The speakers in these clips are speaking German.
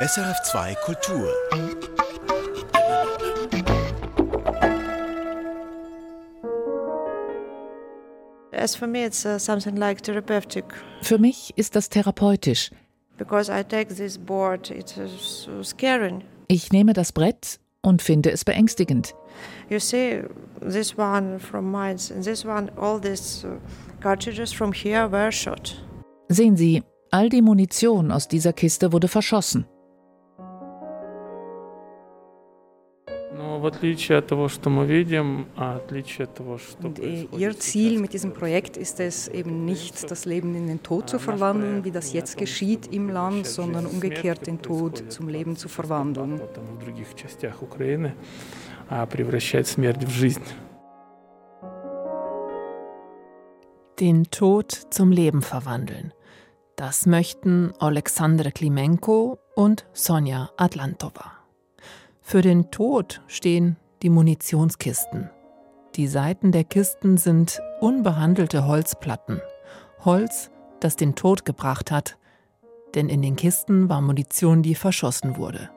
SRF2 Kultur. As for me, it's something like therapeutic. Für mich ist das therapeutisch. Because I take this board, it's so scary. Ich nehme das Brett und finde es beängstigend. You see, this one from mines and this one, all these uh, cartridges from here were shot. Sehen Sie, all die Munition aus dieser Kiste wurde verschossen. Und ihr Ziel mit diesem Projekt ist es eben nicht, das Leben in den Tod zu verwandeln, wie das jetzt geschieht im Land, sondern umgekehrt den Tod zum Leben zu verwandeln. Den Tod zum Leben verwandeln. Das möchten Alexander Klimenko und Sonja Atlantova. Für den Tod stehen die Munitionskisten. Die Seiten der Kisten sind unbehandelte Holzplatten. Holz, das den Tod gebracht hat, denn in den Kisten war Munition, die verschossen wurde.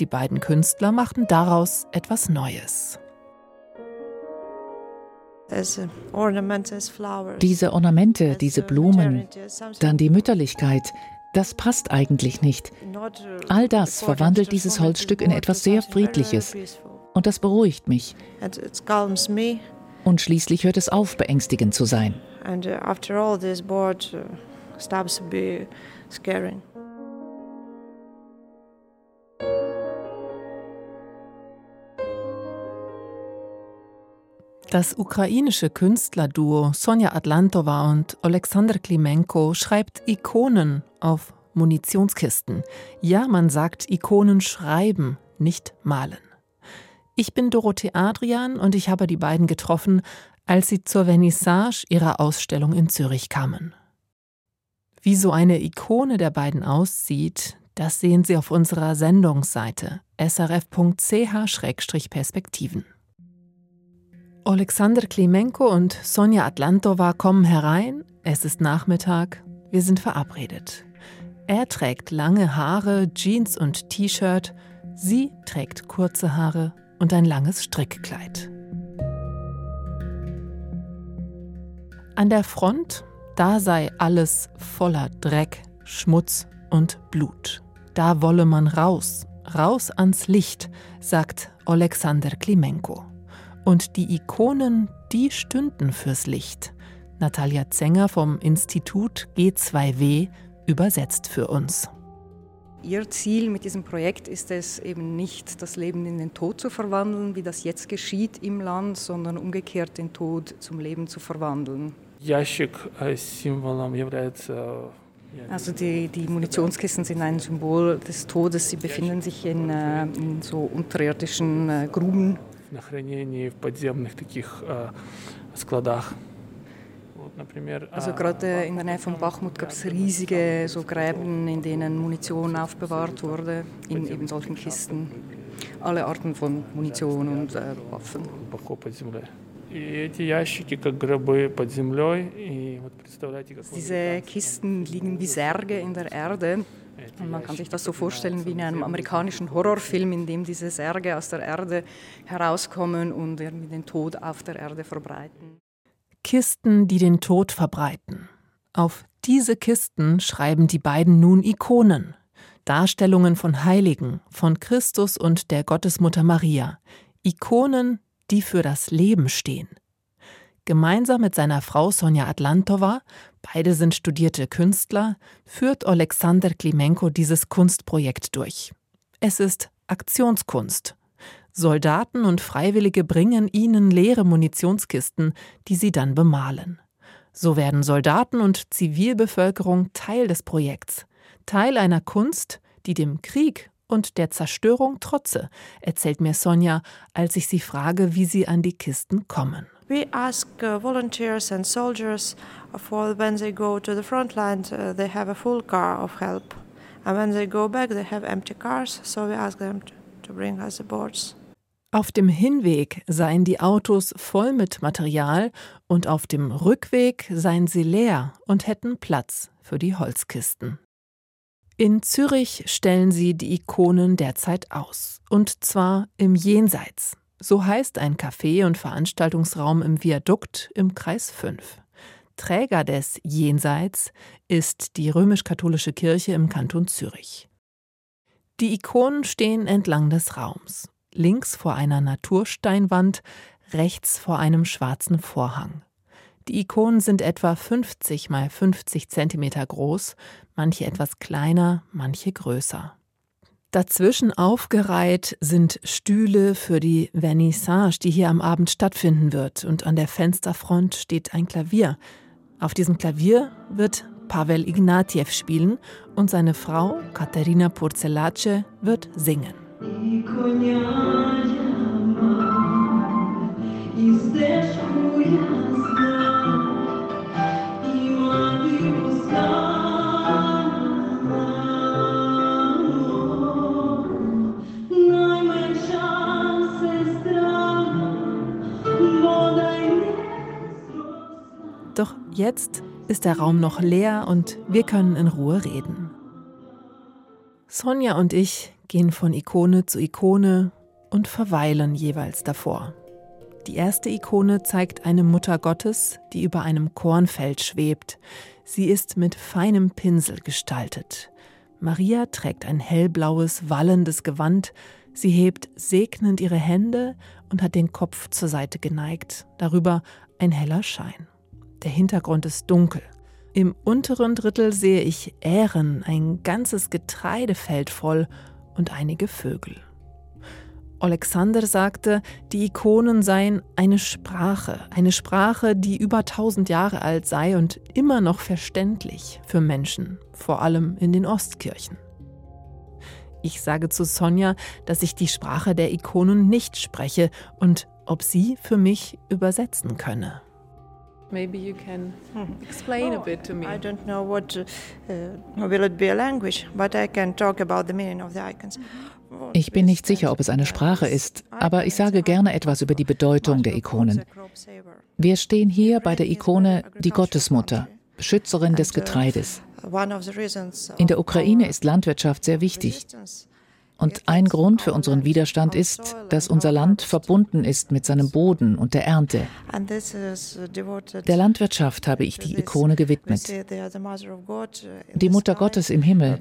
Die beiden Künstler machten daraus etwas Neues. Diese Ornamente, diese Blumen, dann die Mütterlichkeit, das passt eigentlich nicht. All das verwandelt dieses Holzstück in etwas sehr Friedliches. Und das beruhigt mich. Und schließlich hört es auf, beängstigend zu sein. Uh, uh. Das ukrainische Künstlerduo Sonja Atlantova und Alexander Klimenko schreibt Ikonen auf Munitionskisten. Ja, man sagt Ikonen schreiben, nicht malen. Ich bin Dorothee Adrian und ich habe die beiden getroffen, als sie zur Vernissage ihrer Ausstellung in Zürich kamen. Wie so eine Ikone der beiden aussieht, das sehen Sie auf unserer Sendungsseite srf.ch-perspektiven. Alexander Klimenko und Sonja Atlantova kommen herein. Es ist Nachmittag. Wir sind verabredet. Er trägt lange Haare, Jeans und T-Shirt. Sie trägt kurze Haare und ein langes Strickkleid. An der Front, da sei alles voller Dreck, Schmutz und Blut. Da wolle man raus, raus ans Licht, sagt Alexander Klimenko. Und die Ikonen, die stünden fürs Licht. Natalia Zenger vom Institut G2W übersetzt für uns. Ihr Ziel mit diesem Projekt ist es eben nicht, das Leben in den Tod zu verwandeln, wie das jetzt geschieht im Land, sondern umgekehrt den Tod zum Leben zu verwandeln. Also die, die Munitionskisten sind ein Symbol des Todes. Sie befinden sich in, äh, in so unterirdischen äh, Gruben на хранении в подземных таких äh, складах. Also gerade in der Nähe von Bachmut gab es riesige so Gräben, in denen Munition aufbewahrt wurde, in eben solchen Kisten. Alle Arten von Munition und äh, Waffen. Diese Kisten liegen wie Särge in der Erde und man kann sich das so vorstellen wie in einem amerikanischen Horrorfilm, in dem diese Särge aus der Erde herauskommen und irgendwie den Tod auf der Erde verbreiten. Kisten, die den Tod verbreiten. Auf diese Kisten schreiben die beiden nun Ikonen. Darstellungen von Heiligen, von Christus und der Gottesmutter Maria. Ikonen, die für das Leben stehen. Gemeinsam mit seiner Frau Sonja Atlantova, beide sind studierte Künstler, führt Alexander Klimenko dieses Kunstprojekt durch. Es ist Aktionskunst. Soldaten und Freiwillige bringen ihnen leere Munitionskisten, die sie dann bemalen. So werden Soldaten und Zivilbevölkerung Teil des Projekts, Teil einer Kunst, die dem Krieg und der Zerstörung trotze, erzählt mir Sonja, als ich sie frage, wie sie an die Kisten kommen. We ask uh, volunteers and soldiers for when they go to the front line, uh, they have a full car of help. And when they go back, they have empty cars, so we ask them to, to bring us the boards. Auf dem Hinweg seien die Autos voll mit Material und auf dem Rückweg seien sie leer und hätten Platz für die Holzkisten. In Zürich stellen sie die Ikonen derzeit aus. Und zwar im Jenseits. So heißt ein Café- und Veranstaltungsraum im Viadukt im Kreis 5. Träger des Jenseits ist die römisch-katholische Kirche im Kanton Zürich. Die Ikonen stehen entlang des Raums, links vor einer Natursteinwand, rechts vor einem schwarzen Vorhang. Die Ikonen sind etwa 50 mal 50 Zentimeter groß, manche etwas kleiner, manche größer. Dazwischen aufgereiht sind Stühle für die Vernissage, die hier am Abend stattfinden wird, und an der Fensterfront steht ein Klavier. Auf diesem Klavier wird Pavel Ignatiev spielen und seine Frau Katerina Purzelace wird singen. Doch jetzt ist der Raum noch leer und wir können in Ruhe reden. Sonja und ich gehen von Ikone zu Ikone und verweilen jeweils davor. Die erste Ikone zeigt eine Mutter Gottes, die über einem Kornfeld schwebt. Sie ist mit feinem Pinsel gestaltet. Maria trägt ein hellblaues, wallendes Gewand. Sie hebt segnend ihre Hände und hat den Kopf zur Seite geneigt. Darüber ein heller Schein. Der Hintergrund ist dunkel. Im unteren Drittel sehe ich Ähren, ein ganzes Getreidefeld voll und einige Vögel. Alexander sagte, die Ikonen seien eine Sprache, eine Sprache, die über tausend Jahre alt sei und immer noch verständlich für Menschen, vor allem in den Ostkirchen. Ich sage zu Sonja, dass ich die Sprache der Ikonen nicht spreche und ob sie für mich übersetzen könne. Maybe you can hmm. explain a bit to me. I don't know what uh, will it be a language, but I can talk about the meaning of the icons. Ich bin nicht sicher, ob es eine Sprache ist, aber ich sage gerne etwas über die Bedeutung der Ikonen. Wir stehen hier bei der Ikone die Gottesmutter, Beschützerin des Getreides. In der Ukraine ist Landwirtschaft sehr wichtig. Und ein Grund für unseren Widerstand ist, dass unser Land verbunden ist mit seinem Boden und der Ernte. Der Landwirtschaft habe ich die Ikone gewidmet. Die Mutter Gottes im Himmel.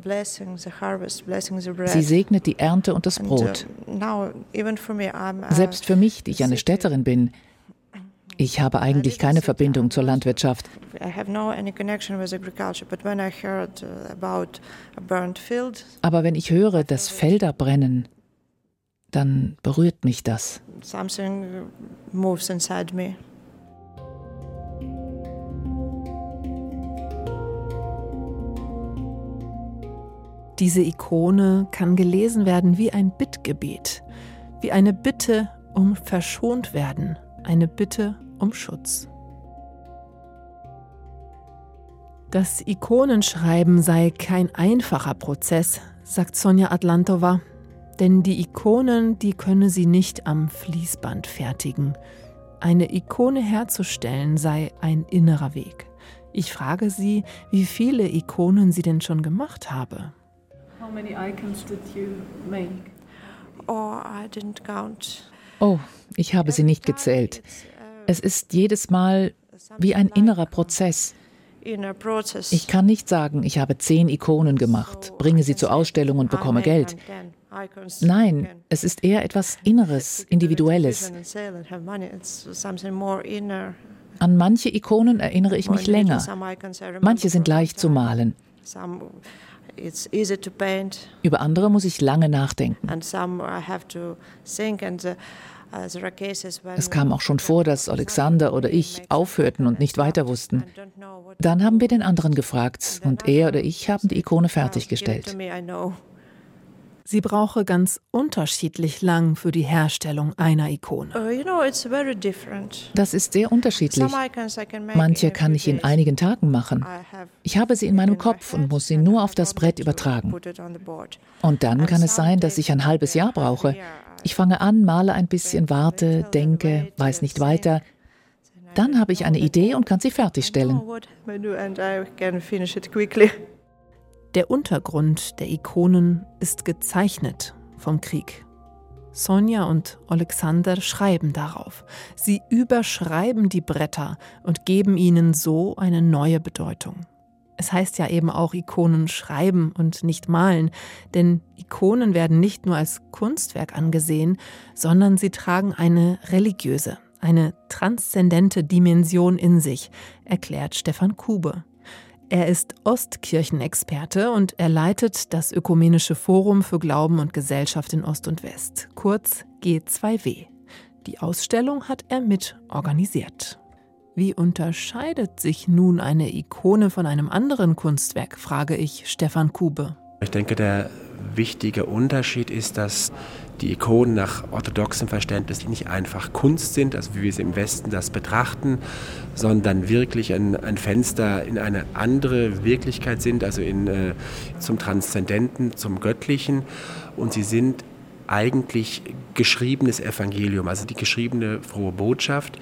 Sie segnet die Ernte und das Brot. Selbst für mich, die ich eine Städterin bin, ich habe eigentlich keine Verbindung zur Landwirtschaft. Uh, Aber wenn ich höre, dass Felder brennen, dann berührt mich das. Diese Ikone kann gelesen werden wie ein Bittgebet, wie eine Bitte um verschont werden, eine Bitte um Schutz. Das Ikonenschreiben sei kein einfacher Prozess, sagt Sonja Atlantova, denn die Ikonen, die könne sie nicht am Fließband fertigen. Eine Ikone herzustellen sei ein innerer Weg. Ich frage sie, wie viele Ikonen sie denn schon gemacht habe. How many icons did you make? Oh, I didn't count. Oh, ich habe sie nicht gezählt. Es ist jedes Mal wie ein innerer Prozess. Ich kann nicht sagen, ich habe zehn Ikonen gemacht, bringe sie zur Ausstellung und bekomme Geld. Nein, es ist eher etwas Inneres, Individuelles. An manche Ikonen erinnere ich mich länger. Manche sind leicht zu malen. Über andere muss ich lange nachdenken. Es kam auch schon vor, dass Alexander oder ich aufhörten und nicht weiter wussten. Dann haben wir den anderen gefragt und er oder ich haben die Ikone fertiggestellt. Sie brauche ganz unterschiedlich lang für die Herstellung einer Ikone. Uh, das ist sehr unterschiedlich. Manche kann ich in einigen Tagen machen. Ich habe sie in meinem Kopf und muss sie nur auf das Brett übertragen. Und dann kann es sein, dass ich ein halbes Jahr brauche. Ich fange an, male ein bisschen, warte, denke, weiß nicht weiter. Dann habe ich eine Idee und kann sie fertigstellen. Der Untergrund der Ikonen ist gezeichnet vom Krieg. Sonja und Alexander schreiben darauf. Sie überschreiben die Bretter und geben ihnen so eine neue Bedeutung. Es heißt ja eben auch Ikonen schreiben und nicht malen, denn Ikonen werden nicht nur als Kunstwerk angesehen, sondern sie tragen eine religiöse, eine transzendente Dimension in sich, erklärt Stefan Kube. Er ist Ostkirchenexperte und er leitet das Ökumenische Forum für Glauben und Gesellschaft in Ost und West, kurz G2W. Die Ausstellung hat er mit organisiert. Wie unterscheidet sich nun eine Ikone von einem anderen Kunstwerk, frage ich Stefan Kube. Ich denke, der wichtige Unterschied ist, dass die Ikonen nach orthodoxem Verständnis nicht einfach Kunst sind, also wie wir sie im Westen das betrachten, sondern wirklich ein, ein Fenster in eine andere Wirklichkeit sind, also in, äh, zum Transzendenten, zum Göttlichen. Und sie sind eigentlich geschriebenes Evangelium, also die geschriebene frohe Botschaft.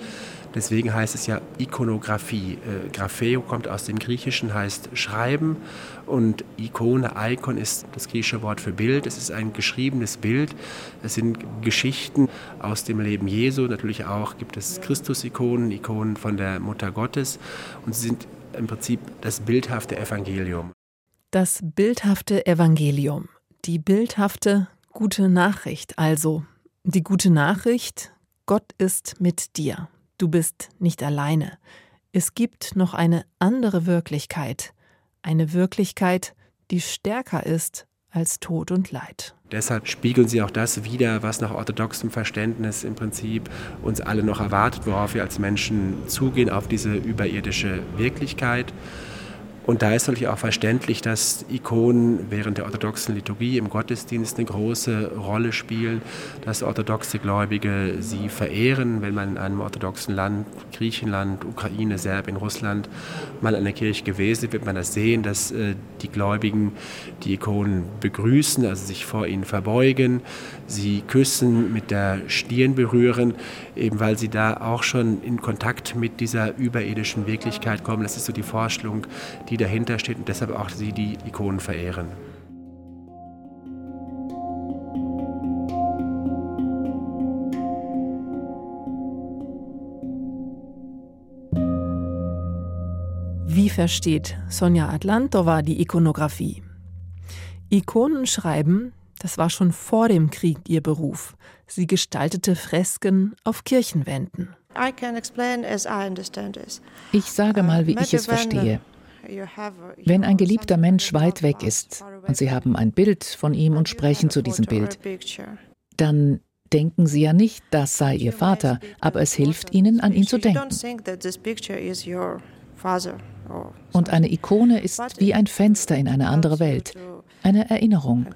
Deswegen heißt es ja Ikonographie. Äh, Grapheo kommt aus dem Griechischen, heißt schreiben und Ikone, Icon ist das griechische Wort für Bild. Es ist ein geschriebenes Bild. Es sind Geschichten aus dem Leben Jesu. Natürlich auch gibt es Christus-Ikonen, Ikonen von der Mutter Gottes und sie sind im Prinzip das bildhafte Evangelium. Das bildhafte Evangelium, die bildhafte gute Nachricht also. Die gute Nachricht, Gott ist mit dir. Du bist nicht alleine. Es gibt noch eine andere Wirklichkeit, eine Wirklichkeit, die stärker ist als Tod und Leid. Deshalb spiegeln sie auch das wider, was nach orthodoxem Verständnis im Prinzip uns alle noch erwartet, worauf wir als Menschen zugehen, auf diese überirdische Wirklichkeit. Und da ist natürlich auch verständlich, dass Ikonen während der orthodoxen Liturgie im Gottesdienst eine große Rolle spielen, dass orthodoxe Gläubige sie verehren. Wenn man in einem orthodoxen Land, Griechenland, Ukraine, Serbien, Russland, mal an der Kirche gewesen ist, wird man das sehen, dass äh, die Gläubigen die Ikonen begrüßen, also sich vor ihnen verbeugen, sie küssen, mit der Stirn berühren, eben weil sie da auch schon in Kontakt mit dieser überirdischen Wirklichkeit kommen. Das ist so die Vorstellung, die die dahinter steht und deshalb auch sie die Ikonen verehren. Wie versteht Sonja Atlantova die Ikonografie? Ikonen schreiben, das war schon vor dem Krieg ihr Beruf. Sie gestaltete Fresken auf Kirchenwänden. Ich sage mal, wie ich es verstehe. Wenn ein geliebter Mensch weit weg ist und Sie haben ein Bild von ihm und sprechen zu diesem Bild, dann denken Sie ja nicht, das sei Ihr Vater, aber es hilft Ihnen, an ihn zu denken. Und eine Ikone ist wie ein Fenster in eine andere Welt, eine Erinnerung.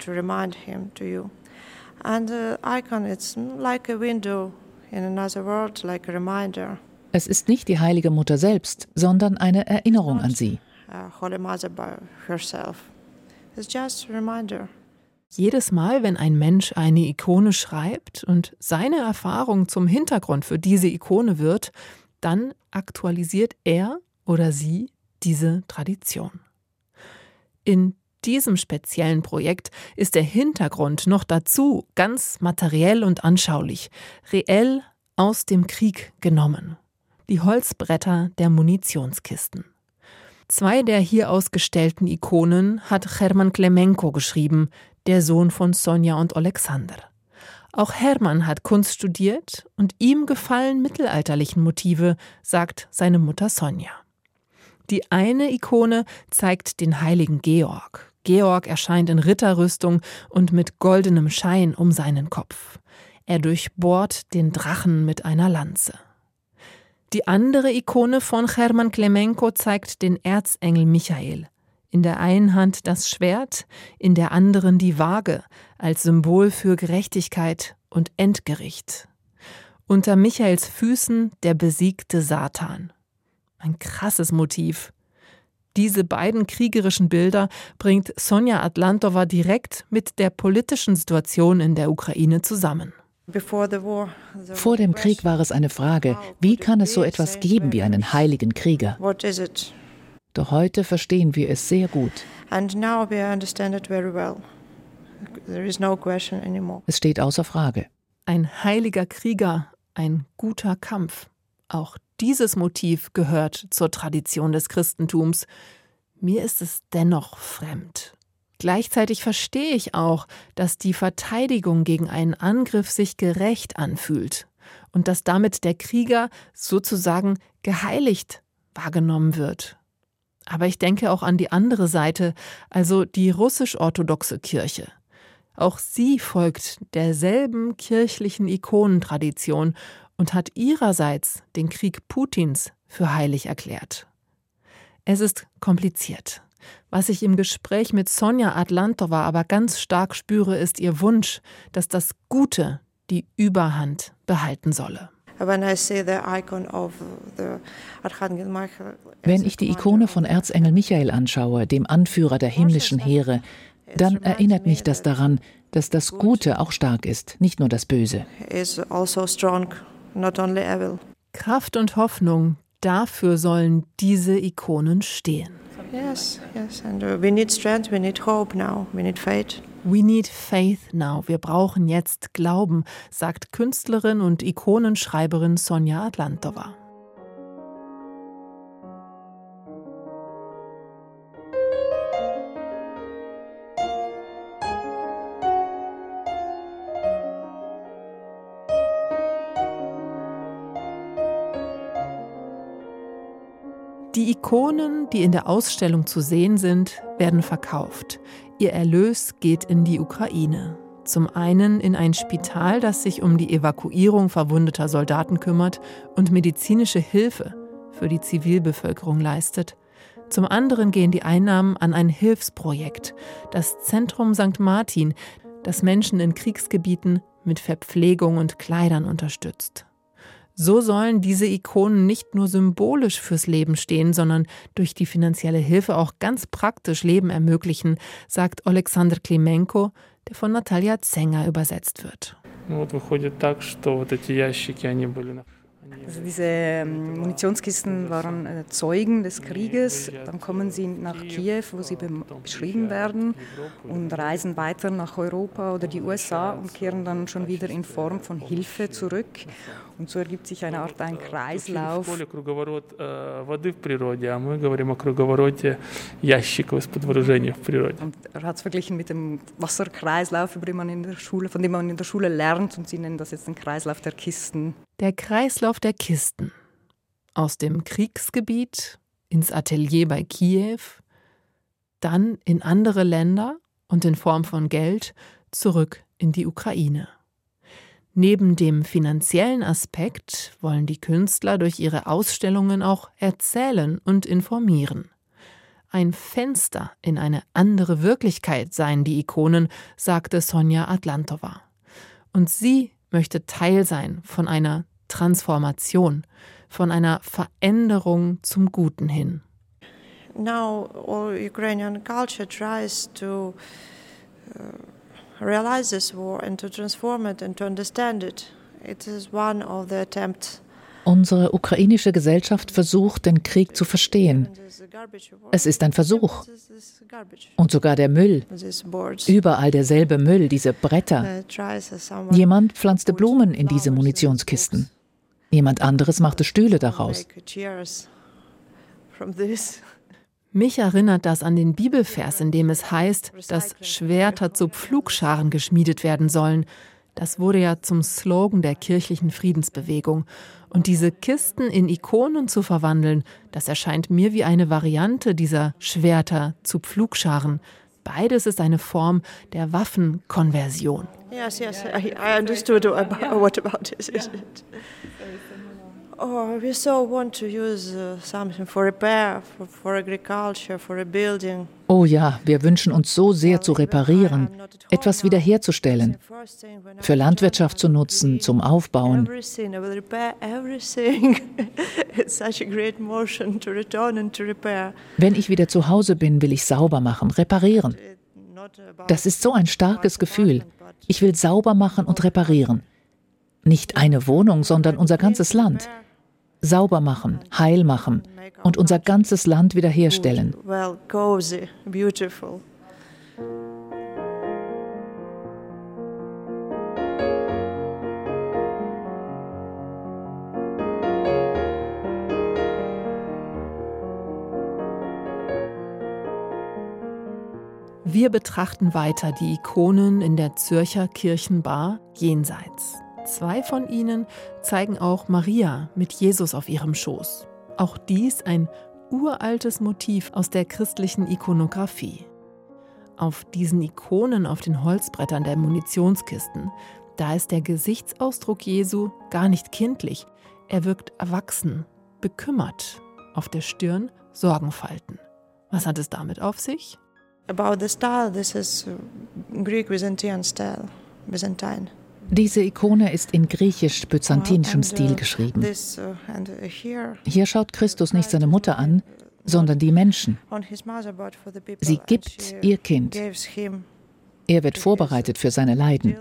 Es ist nicht die heilige Mutter selbst, sondern eine Erinnerung an sie. Uh, Holy Mother by herself. It's just a reminder. Jedes Mal, wenn ein Mensch eine Ikone schreibt und seine Erfahrung zum Hintergrund für diese Ikone wird, dann aktualisiert er oder sie diese Tradition. In diesem speziellen Projekt ist der Hintergrund noch dazu ganz materiell und anschaulich, reell aus dem Krieg genommen. Die Holzbretter der Munitionskisten. Zwei der hier ausgestellten Ikonen hat Hermann Klemenko geschrieben, der Sohn von Sonja und Alexander. Auch Hermann hat Kunst studiert und ihm gefallen mittelalterlichen Motive, sagt seine Mutter Sonja. Die eine Ikone zeigt den heiligen Georg. Georg erscheint in Ritterrüstung und mit goldenem Schein um seinen Kopf. Er durchbohrt den Drachen mit einer Lanze. Die andere Ikone von Hermann Klemenko zeigt den Erzengel Michael. In der einen Hand das Schwert, in der anderen die Waage als Symbol für Gerechtigkeit und Endgericht. Unter Michaels Füßen der besiegte Satan. Ein krasses Motiv. Diese beiden kriegerischen Bilder bringt Sonja Atlantova direkt mit der politischen Situation in der Ukraine zusammen. Vor dem Krieg war es eine Frage, wie kann es so etwas geben wie einen heiligen Krieger? Doch heute verstehen wir es sehr gut. And now we understand it very well. There is no question anymore. Es steht außer Frage. Ein heiliger Krieger, ein guter Kampf. Auch dieses Motiv gehört zur Tradition des Christentums. Mir ist es dennoch fremd. Gleichzeitig verstehe ich auch, dass die Verteidigung gegen einen Angriff sich gerecht anfühlt und dass damit der Krieger sozusagen geheiligt wahrgenommen wird. Aber ich denke auch an die andere Seite, also die russisch-orthodoxe Kirche. Auch sie folgt derselben kirchlichen Ikonentradition und hat ihrerseits den Krieg Putins für heilig erklärt. Es ist kompliziert. Was ich im Gespräch mit Sonja Atlantova aber ganz stark spüre, ist ihr Wunsch, dass das Gute die Überhand behalten solle. Wenn ich die Ikone von Erzengel Michael anschaue, dem Anführer der himmlischen Heere, dann erinnert mich das daran, dass das Gute auch stark ist, nicht nur das Böse. Also Kraft und Hoffnung, dafür sollen diese Ikonen stehen. Yes, yes, and uh, we need strength, we need hope now, we need faith. We need faith now. Wir brauchen jetzt Glauben, sagt Künstlerin und Ikonenschreiberin Sonja Atlantova. Die Ikonen, die in der Ausstellung zu sehen sind, werden verkauft. Ihr Erlös geht in die Ukraine. Zum einen in ein Spital, das sich um die Evakuierung verwundeter Soldaten kümmert und medizinische Hilfe für die Zivilbevölkerung leistet. Zum anderen gehen die Einnahmen an ein Hilfsprojekt, das Zentrum St. Martin, das Menschen in Kriegsgebieten mit Verpflegung und Kleidern unterstützt. So sollen diese Ikonen nicht nur symbolisch fürs Leben stehen, sondern durch die finanzielle Hilfe auch ganz praktisch Leben ermöglichen, sagt Alexander Klimenko, der von Natalia Zenger übersetzt wird. Also diese ähm, Munitionskisten waren äh, Zeugen des Krieges. Dann kommen sie nach Kiew, wo sie beschrieben werden und reisen weiter nach Europa oder die USA und kehren dann schon wieder in Form von Hilfe zurück. Und so ergibt sich eine Art ein Kreislauf. Und er hat es verglichen mit dem Wasserkreislauf, über den man in der Schule, von dem man in der Schule lernt. Und sie nennen das jetzt den Kreislauf der Kisten. Der Kreislauf der Kisten. Aus dem Kriegsgebiet ins Atelier bei Kiew, dann in andere Länder und in Form von Geld zurück in die Ukraine. Neben dem finanziellen Aspekt wollen die Künstler durch ihre Ausstellungen auch erzählen und informieren. Ein Fenster in eine andere Wirklichkeit seien die Ikonen, sagte Sonja Atlantova. Und sie möchte Teil sein von einer Transformation, von einer Veränderung zum Guten hin. Now all Ukrainian culture tries to uh, realize this war and to transform it and to understand it. It is one of the attempts. Unsere ukrainische Gesellschaft versucht, den Krieg zu verstehen. Es ist ein Versuch. Und sogar der Müll. Überall derselbe Müll, diese Bretter. Jemand pflanzte Blumen in diese Munitionskisten. Jemand anderes machte Stühle daraus. Mich erinnert das an den Bibelvers, in dem es heißt, dass Schwerter zu Pflugscharen geschmiedet werden sollen. Das wurde ja zum Slogan der kirchlichen Friedensbewegung. Und diese Kisten in Ikonen zu verwandeln, das erscheint mir wie eine Variante dieser Schwerter zu Pflugscharen. Beides ist eine Form der Waffenkonversion. Yes, yes, I, I understood what about it. Oh, we so want to use uh, something for repair, for, for agriculture, for a building. Oh ja, wir wünschen uns so sehr zu reparieren, etwas wiederherzustellen, für Landwirtschaft zu nutzen, zum Aufbauen. Wenn ich wieder zu Hause bin, will ich sauber machen, reparieren. Das ist so ein starkes Gefühl. Ich will sauber machen und reparieren. Nicht eine Wohnung, sondern unser ganzes Land sauber machen, heil machen, und unser ganzes Land wiederherstellen. Wir betrachten weiter die Ikonen in der Zürcher Kirchenbar jenseits. Zwei von ihnen zeigen auch Maria mit Jesus auf ihrem Schoß. Auch dies ein uraltes Motiv aus der christlichen Ikonographie. Auf diesen Ikonen auf den Holzbrettern der Munitionskisten, da ist der Gesichtsausdruck Jesu gar nicht kindlich. Er wirkt erwachsen, bekümmert. Auf der Stirn Sorgenfalten. Was hat es damit auf sich? About the style, this is Greek Byzantine style, Byzantine. Diese Ikone ist in griechisch-byzantinischem uh, Stil geschrieben. Hier schaut Christus nicht seine Mutter an, sondern die Menschen. Sie gibt ihr Kind. Er wird vorbereitet für seine Leiden.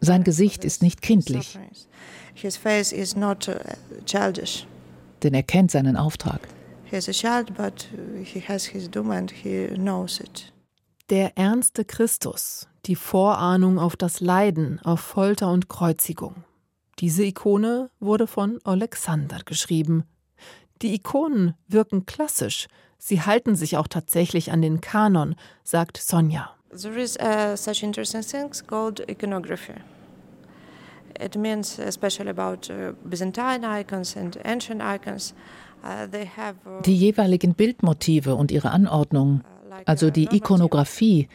Sein Gesicht ist nicht kindlich. Uh. Denn er kennt seinen Auftrag. Is a child, but he has his doom and he knows it. Der ernste Christus, die Vorahnung auf das Leiden, auf Folter und Kreuzigung. Diese Ikone wurde von Alexander geschrieben. Die Ikonen wirken klassisch. Sie halten sich auch tatsächlich an den Kanon, sagt Sonja. There is uh, such interesting things called iconography. It means especially about uh, Byzantine icons and ancient icons. Uh, uh, die jeweiligen Bildmotive und ihre Anordnung, also die Ikonographie,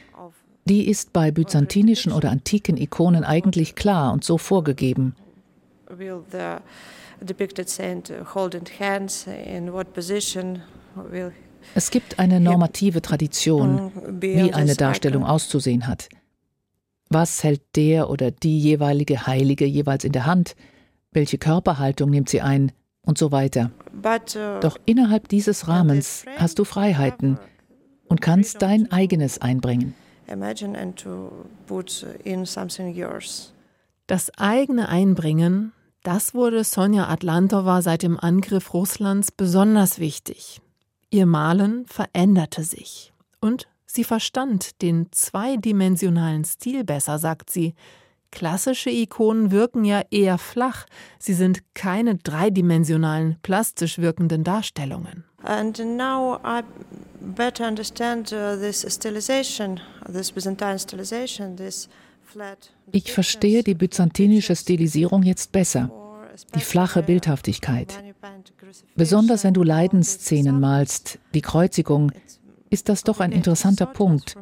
die ist bei byzantinischen oder antiken Ikonen eigentlich klar und so vorgegeben. Es gibt eine normative Tradition, wie eine Darstellung auszusehen hat. Was hält der oder die jeweilige Heilige jeweils in der Hand? Welche Körperhaltung nimmt sie ein? Und so weiter. Uh, Doch innerhalb dieses Rahmens hast du Freiheiten und kannst dein eigenes einbringen. Das eigene Einbringen, das wurde Sonja Atlantova seit dem Angriff Russlands besonders wichtig. Ihr Malen veränderte sich und Sie verstand den zweidimensionalen Stil besser, sagt sie. Klassische Ikonen wirken ja eher flach, sie sind keine dreidimensionalen, plastisch wirkenden Darstellungen. And now I better understand uh, this stylization, this Byzantine stylization, this flat. Ich verstehe die byzantinische Stilisierung jetzt besser. Die flache Bildhaftigkeit. Besonders wenn du Leidensszenen malst, die Kreuzigung, ist das doch ein interessanter Punkt.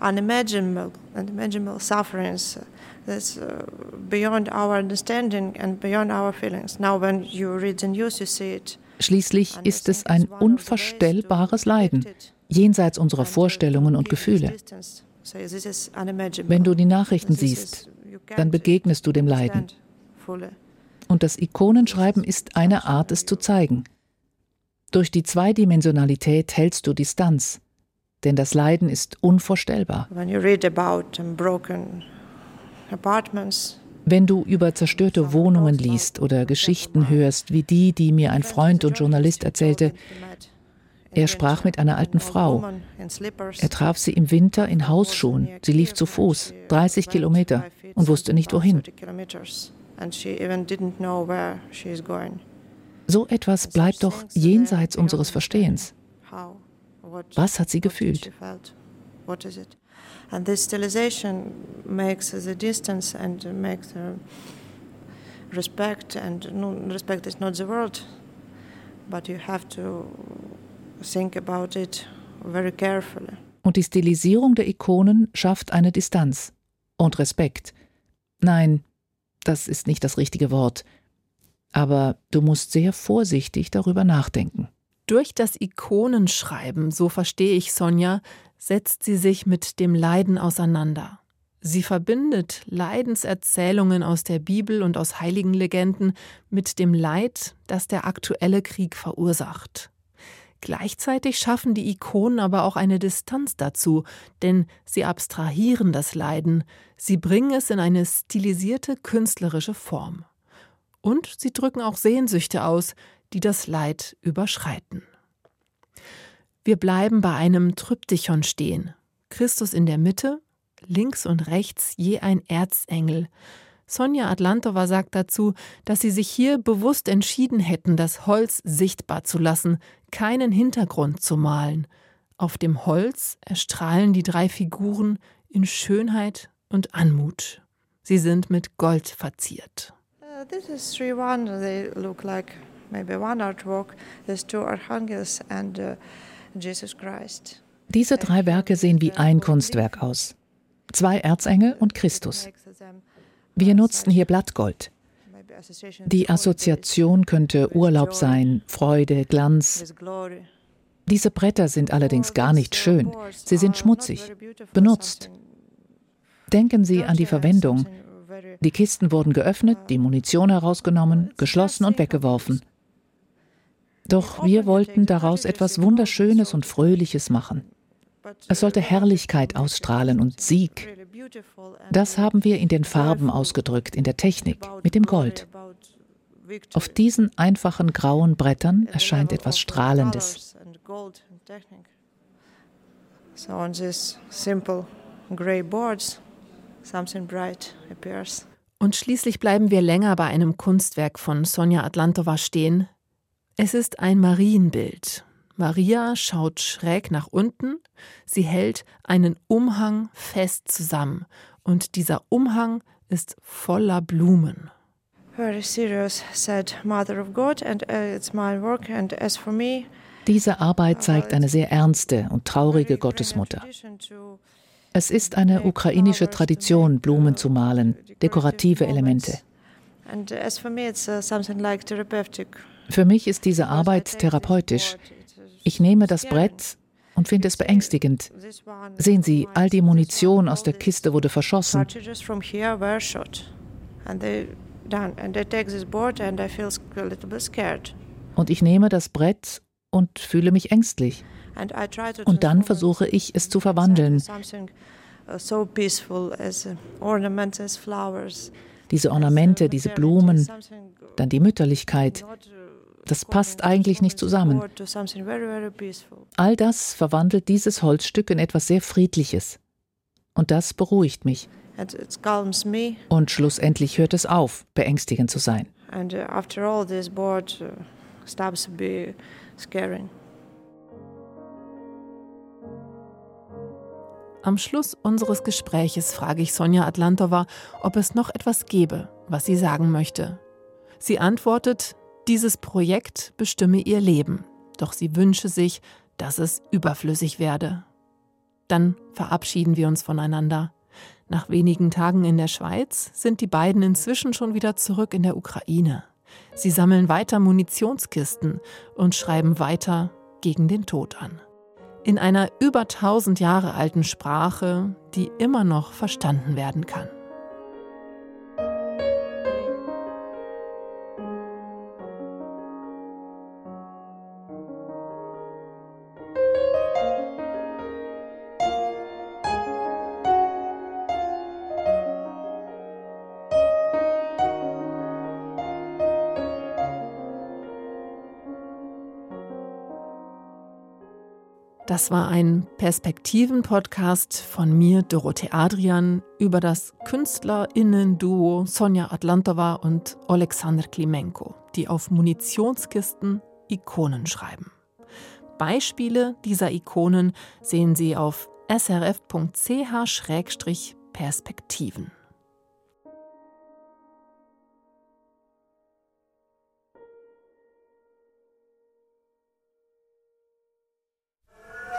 Unimaginable unimaginable sufferings that's uh, beyond our understanding and beyond our feelings. Now when you read the news you see it. Schließlich ist es ein unvorstellbares Leiden, jenseits unserer Vorstellungen und Gefühle. Wenn du die Nachrichten siehst, dann begegnest du dem Leiden. Und das Ikonenschreiben ist eine Art, es zu zeigen. Durch die Zweidimensionalität hältst du Distanz, denn das Leiden ist unvorstellbar. Wenn du über zerstörte Wohnungen liest oder Geschichten hörst, wie die, die mir ein Freund und Journalist erzählte, er sprach mit einer alten Frau. Er traf sie im Winter in Hausschuhen. Sie lief zu Fuß, 30 Kilometer, und wusste nicht wohin. So etwas bleibt doch jenseits unseres Verstehens. Was hat sie gefühlt? And this stylization makes the distance and makes the respect, and no, respect is not the word, but you have to think about it very carefully. Und die Stilisierung der Ikonen schafft eine Distanz und Respekt. Nein, das ist nicht das richtige Wort aber du musst sehr vorsichtig darüber nachdenken. Durch das Ikonenschreiben, so verstehe ich Sonja, setzt sie sich mit dem Leiden auseinander. Sie verbindet Leidenserzählungen aus der Bibel und aus heiligen Legenden mit dem Leid, das der aktuelle Krieg verursacht. Gleichzeitig schaffen die Ikonen aber auch eine Distanz dazu, denn sie abstrahieren das Leiden, sie bringen es in eine stilisierte künstlerische Form. Und sie drücken auch Sehnsüchte aus, die das Leid überschreiten. Wir bleiben bei einem Tryptychon stehen. Christus in der Mitte, links und rechts je ein Erzengel. Sonja Atlantova sagt dazu, dass sie sich hier bewusst entschieden hätten, das Holz sichtbar zu lassen, keinen Hintergrund zu malen. Auf dem Holz erstrahlen die drei Figuren in Schönheit und Anmut. Sie sind mit Gold verziert. Uh, this is one. They look like maybe one artwork. There's two archangels and uh, Jesus Christ. Diese drei Werke sehen wie ein Kunstwerk aus. Zwei Erzengel und Christus. Wir nutzten hier Blattgold. Die Assoziation könnte Urlaub sein, Freude, Glanz. Diese Bretter sind allerdings gar nicht schön. Sie sind schmutzig, benutzt. Denken Sie an die Verwendung. Die Kisten wurden geöffnet, die Munition herausgenommen, geschlossen und weggeworfen. Doch wir wollten daraus etwas Wunderschönes und Fröhliches machen. Es sollte Herrlichkeit ausstrahlen und Sieg. Das haben wir in den Farben ausgedrückt, in der Technik, mit dem Gold. Auf diesen einfachen grauen Brettern erscheint etwas Strahlendes. So on these simple gray boards, something bright appears. Und schließlich bleiben wir länger bei einem Kunstwerk von Sonja Atlantova stehen. Es ist ein Marienbild. Maria schaut schräg nach unten, sie hält einen Umhang fest zusammen und dieser Umhang ist voller Blumen. Very serious, said Mother of God, and uh, it's my work, and as for me, diese Arbeit zeigt eine sehr ernste und traurige Gottesmutter. Es ist eine ukrainische Tradition, Blumen zu malen, dekorative Elemente. Für mich ist diese Arbeit therapeutisch. Ich nehme das Brett und finde es beängstigend. Sehen Sie, all die Munition aus der Kiste wurde verschossen. Und ich nehme das Brett und fühle mich ängstlich. Und dann versuche ich, es zu verwandeln. Diese Ornamente, diese Blumen, dann die Mütterlichkeit, das passt eigentlich nicht zusammen. All das verwandelt dieses Holzstück in etwas sehr Friedliches. Und das beruhigt mich. Und schlussendlich hört es auf, beängstigend zu sein. Uh, uh, Am Schluss unseres Gespräches frage ich Sonja Atlantova, ob es noch etwas gäbe, was sie sagen möchte. Sie antwortet, dieses Projekt bestimme ihr Leben, doch sie wünsche sich, dass es überflüssig werde. Dann verabschieden wir uns voneinander. Nach wenigen Tagen in der Schweiz sind die beiden inzwischen schon wieder zurück in der Ukraine. Sie sammeln weiter Munitionskisten und schreiben weiter gegen den Tod an. In einer über tausend Jahre alten Sprache, die immer noch verstanden werden kann. Das war ein Perspektiven-Podcast von mir, Dorothee Adrian, über das KünstlerInnen-Duo Sonja Atlantova und Alexander Klimenko, die auf Munitionskisten Ikonen schreiben. Beispiele dieser Ikonen sehen Sie auf srf.ch-perspektiven.